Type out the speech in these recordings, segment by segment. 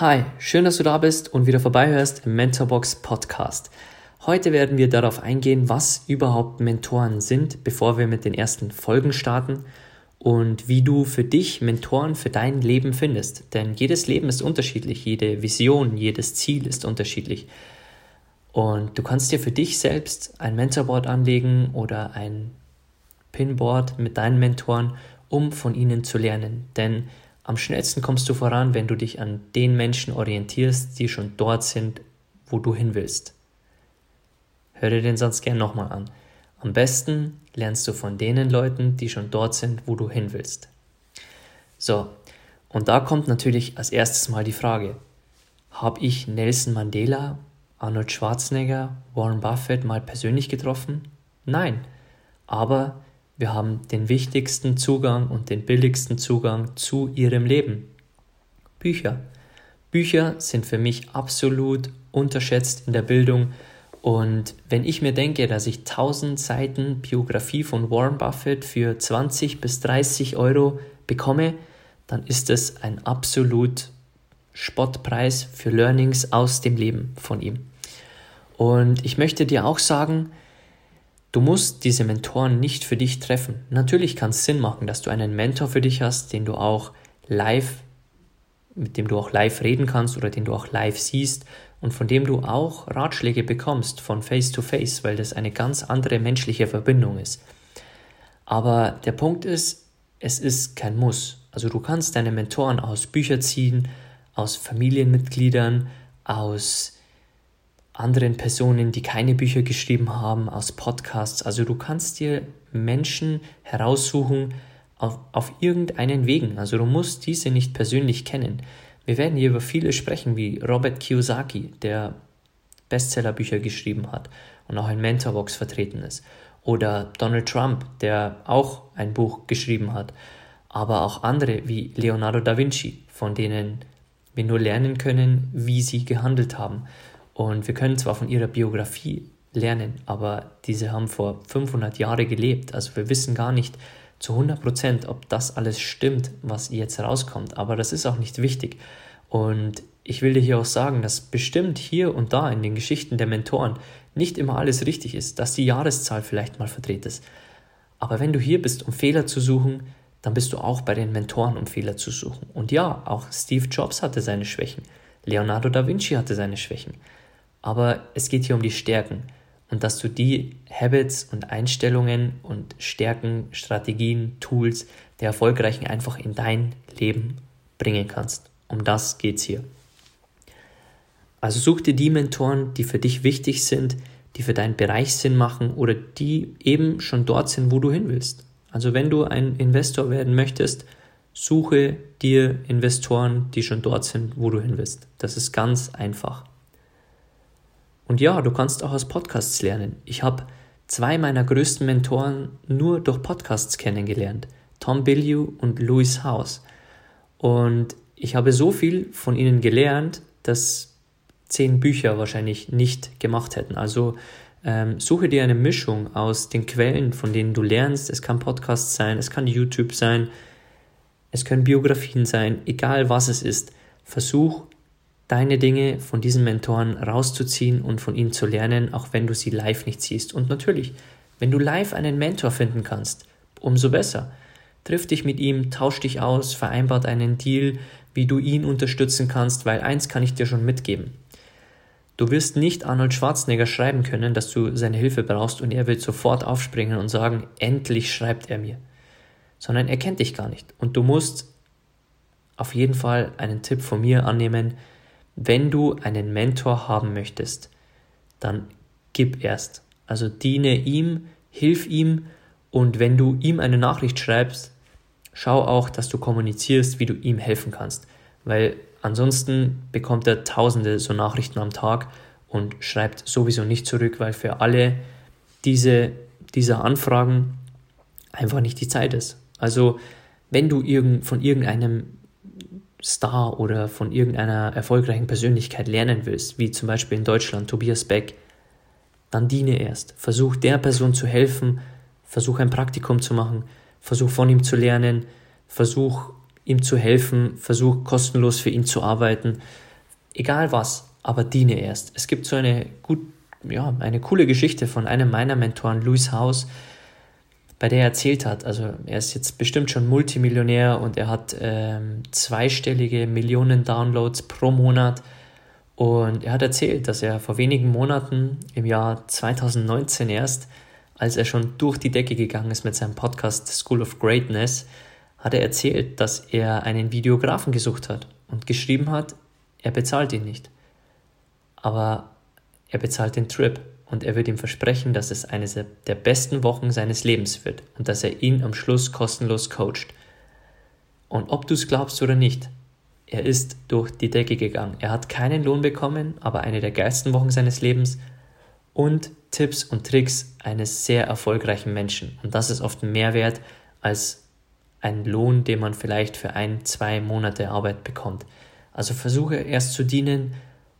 Hi, schön, dass du da bist und wieder vorbeihörst im Mentorbox Podcast. Heute werden wir darauf eingehen, was überhaupt Mentoren sind, bevor wir mit den ersten Folgen starten und wie du für dich Mentoren für dein Leben findest. Denn jedes Leben ist unterschiedlich, jede Vision, jedes Ziel ist unterschiedlich. Und du kannst dir für dich selbst ein Mentorboard anlegen oder ein Pinboard mit deinen Mentoren, um von ihnen zu lernen. Denn am schnellsten kommst du voran, wenn du dich an den Menschen orientierst, die schon dort sind, wo du hin willst. Hör dir den Satz gern nochmal an. Am besten lernst du von denen Leuten, die schon dort sind, wo du hin willst. So, und da kommt natürlich als erstes mal die Frage, habe ich Nelson Mandela, Arnold Schwarzenegger, Warren Buffett mal persönlich getroffen? Nein, aber wir haben den wichtigsten Zugang und den billigsten Zugang zu ihrem Leben. Bücher. Bücher sind für mich absolut unterschätzt in der Bildung. Und wenn ich mir denke, dass ich 1000 Seiten Biografie von Warren Buffett für 20 bis 30 Euro bekomme, dann ist es ein absolut Spottpreis für Learnings aus dem Leben von ihm. Und ich möchte dir auch sagen, Du musst diese Mentoren nicht für dich treffen. Natürlich kann es Sinn machen, dass du einen Mentor für dich hast, den du auch live, mit dem du auch live reden kannst oder den du auch live siehst und von dem du auch Ratschläge bekommst von Face to Face, weil das eine ganz andere menschliche Verbindung ist. Aber der Punkt ist, es ist kein Muss. Also du kannst deine Mentoren aus Büchern ziehen, aus Familienmitgliedern, aus anderen Personen, die keine Bücher geschrieben haben, aus Podcasts. Also du kannst dir Menschen heraussuchen auf, auf irgendeinen Wegen. Also du musst diese nicht persönlich kennen. Wir werden hier über viele sprechen, wie Robert Kiyosaki, der Bestsellerbücher geschrieben hat und auch in Mentorbox vertreten ist. Oder Donald Trump, der auch ein Buch geschrieben hat. Aber auch andere wie Leonardo da Vinci, von denen wir nur lernen können, wie sie gehandelt haben. Und wir können zwar von ihrer Biografie lernen, aber diese haben vor 500 Jahren gelebt. Also wir wissen gar nicht zu 100 Prozent, ob das alles stimmt, was jetzt rauskommt. Aber das ist auch nicht wichtig. Und ich will dir hier auch sagen, dass bestimmt hier und da in den Geschichten der Mentoren nicht immer alles richtig ist, dass die Jahreszahl vielleicht mal verdreht ist. Aber wenn du hier bist, um Fehler zu suchen, dann bist du auch bei den Mentoren, um Fehler zu suchen. Und ja, auch Steve Jobs hatte seine Schwächen. Leonardo da Vinci hatte seine Schwächen. Aber es geht hier um die Stärken und dass du die Habits und Einstellungen und Stärken, Strategien, Tools der Erfolgreichen einfach in dein Leben bringen kannst. Um das geht's hier. Also such dir die Mentoren, die für dich wichtig sind, die für deinen Bereich Sinn machen oder die eben schon dort sind, wo du hin willst. Also wenn du ein Investor werden möchtest, suche dir Investoren, die schon dort sind, wo du hin willst. Das ist ganz einfach. Und ja, du kannst auch aus Podcasts lernen. Ich habe zwei meiner größten Mentoren nur durch Podcasts kennengelernt. Tom Billieu und Louis House. Und ich habe so viel von ihnen gelernt, dass zehn Bücher wahrscheinlich nicht gemacht hätten. Also ähm, suche dir eine Mischung aus den Quellen, von denen du lernst. Es kann Podcast sein, es kann YouTube sein, es können Biografien sein, egal was es ist. Versuch deine Dinge von diesen Mentoren rauszuziehen und von ihnen zu lernen, auch wenn du sie live nicht siehst. Und natürlich, wenn du live einen Mentor finden kannst, umso besser. Triff dich mit ihm, tausch dich aus, vereinbart einen Deal, wie du ihn unterstützen kannst, weil eins kann ich dir schon mitgeben. Du wirst nicht Arnold Schwarzenegger schreiben können, dass du seine Hilfe brauchst und er wird sofort aufspringen und sagen, endlich schreibt er mir. Sondern er kennt dich gar nicht. Und du musst auf jeden Fall einen Tipp von mir annehmen, wenn du einen Mentor haben möchtest, dann gib erst. Also diene ihm, hilf ihm Und wenn du ihm eine Nachricht schreibst, schau auch, dass du kommunizierst, wie du ihm helfen kannst. Weil ansonsten bekommt er tausende so Nachrichten am Tag und schreibt sowieso nicht zurück, weil für alle diese, diese Anfragen einfach nicht die Zeit ist. Also wenn du irgend, von irgendeinem Star oder von irgendeiner erfolgreichen Persönlichkeit lernen willst, wie zum Beispiel in Deutschland Tobias Beck, dann diene erst. Versuch der Person zu helfen, versuch ein Praktikum zu machen, versuch von ihm zu lernen, versuch ihm zu helfen, versuch kostenlos für ihn zu arbeiten, egal was, aber diene erst. Es gibt so eine gut, ja, eine coole Geschichte von einem meiner Mentoren, Louis House, bei der er erzählt hat, also er ist jetzt bestimmt schon Multimillionär und er hat ähm, zweistellige Millionen Downloads pro Monat. Und er hat erzählt, dass er vor wenigen Monaten im Jahr 2019 erst, als er schon durch die Decke gegangen ist mit seinem Podcast School of Greatness, hat er erzählt, dass er einen Videografen gesucht hat und geschrieben hat, er bezahlt ihn nicht. Aber er bezahlt den Trip und er wird ihm versprechen, dass es eine der besten Wochen seines Lebens wird und dass er ihn am Schluss kostenlos coacht. Und ob du es glaubst oder nicht, er ist durch die Decke gegangen. Er hat keinen Lohn bekommen, aber eine der geilsten Wochen seines Lebens und Tipps und Tricks eines sehr erfolgreichen Menschen. Und das ist oft mehr wert als ein Lohn, den man vielleicht für ein, zwei Monate Arbeit bekommt. Also versuche erst zu dienen,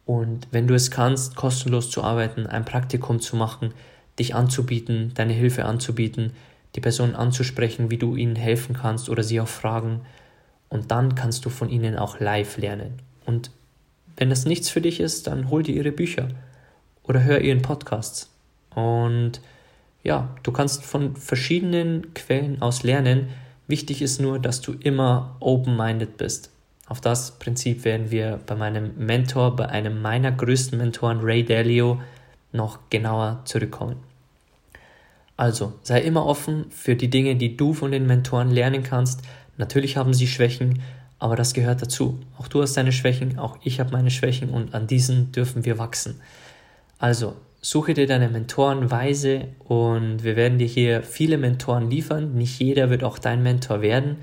und wenn du es kannst, kostenlos zu arbeiten, ein Praktikum zu machen, dich anzubieten, deine Hilfe anzubieten, die Person anzusprechen, wie du ihnen helfen kannst oder sie auch fragen. Und dann kannst du von ihnen auch live lernen. Und wenn das nichts für dich ist, dann hol dir ihre Bücher oder hör ihren Podcasts. Und ja, du kannst von verschiedenen Quellen aus lernen. Wichtig ist nur, dass du immer open-minded bist. Auf das Prinzip werden wir bei meinem Mentor, bei einem meiner größten Mentoren, Ray Dalio, noch genauer zurückkommen. Also, sei immer offen für die Dinge, die du von den Mentoren lernen kannst. Natürlich haben sie Schwächen, aber das gehört dazu. Auch du hast deine Schwächen, auch ich habe meine Schwächen und an diesen dürfen wir wachsen. Also, suche dir deine Mentoren weise und wir werden dir hier viele Mentoren liefern. Nicht jeder wird auch dein Mentor werden.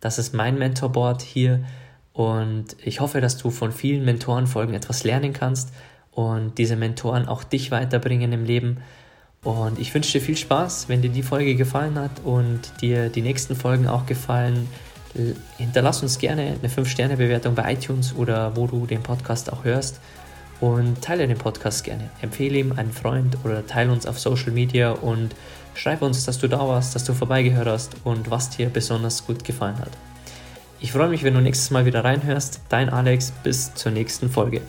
Das ist mein Mentorboard hier und ich hoffe, dass du von vielen Mentorenfolgen etwas lernen kannst und diese Mentoren auch dich weiterbringen im Leben. Und ich wünsche dir viel Spaß, wenn dir die Folge gefallen hat und dir die nächsten Folgen auch gefallen. Hinterlass uns gerne eine 5-Sterne-Bewertung bei iTunes oder wo du den Podcast auch hörst. Und teile den Podcast gerne. Empfehle ihm einen Freund oder teile uns auf Social Media und schreib uns, dass du da warst, dass du vorbeigehört hast und was dir besonders gut gefallen hat. Ich freue mich, wenn du nächstes Mal wieder reinhörst. Dein Alex, bis zur nächsten Folge.